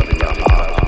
of your heart.